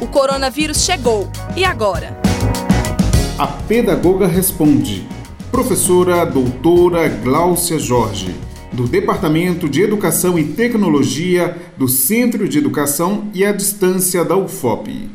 O coronavírus chegou. E agora? A pedagoga responde. Professora doutora Gláucia Jorge, do Departamento de Educação e Tecnologia do Centro de Educação e à Distância da UFOP.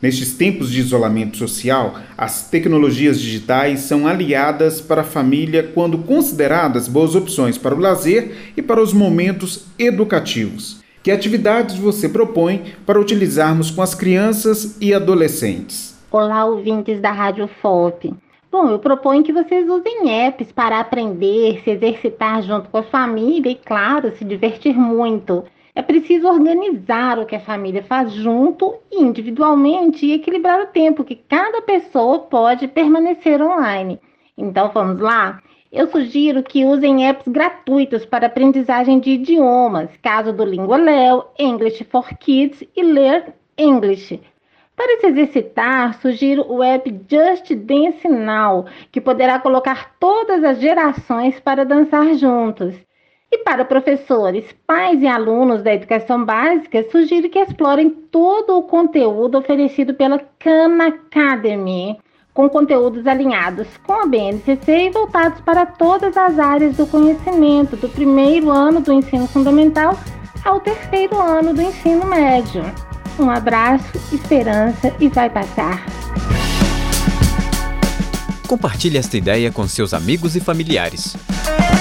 Nestes tempos de isolamento social, as tecnologias digitais são aliadas para a família quando consideradas boas opções para o lazer e para os momentos educativos. Que atividades você propõe para utilizarmos com as crianças e adolescentes? Olá, ouvintes da Rádio FOP. Bom, eu proponho que vocês usem apps para aprender, se exercitar junto com a família e, claro, se divertir muito. É preciso organizar o que a família faz junto e individualmente e equilibrar o tempo que cada pessoa pode permanecer online. Então vamos lá? Eu sugiro que usem apps gratuitos para aprendizagem de idiomas, caso do Lingualéu, English for Kids e Learn English. Para se exercitar, sugiro o app Just Dance Now, que poderá colocar todas as gerações para dançar juntos. E para professores, pais e alunos da educação básica, sugiro que explorem todo o conteúdo oferecido pela Khan Academy, com conteúdos alinhados com a BNCC e voltados para todas as áreas do conhecimento, do primeiro ano do ensino fundamental ao terceiro ano do ensino médio. Um abraço, esperança e vai passar. Compartilhe esta ideia com seus amigos e familiares.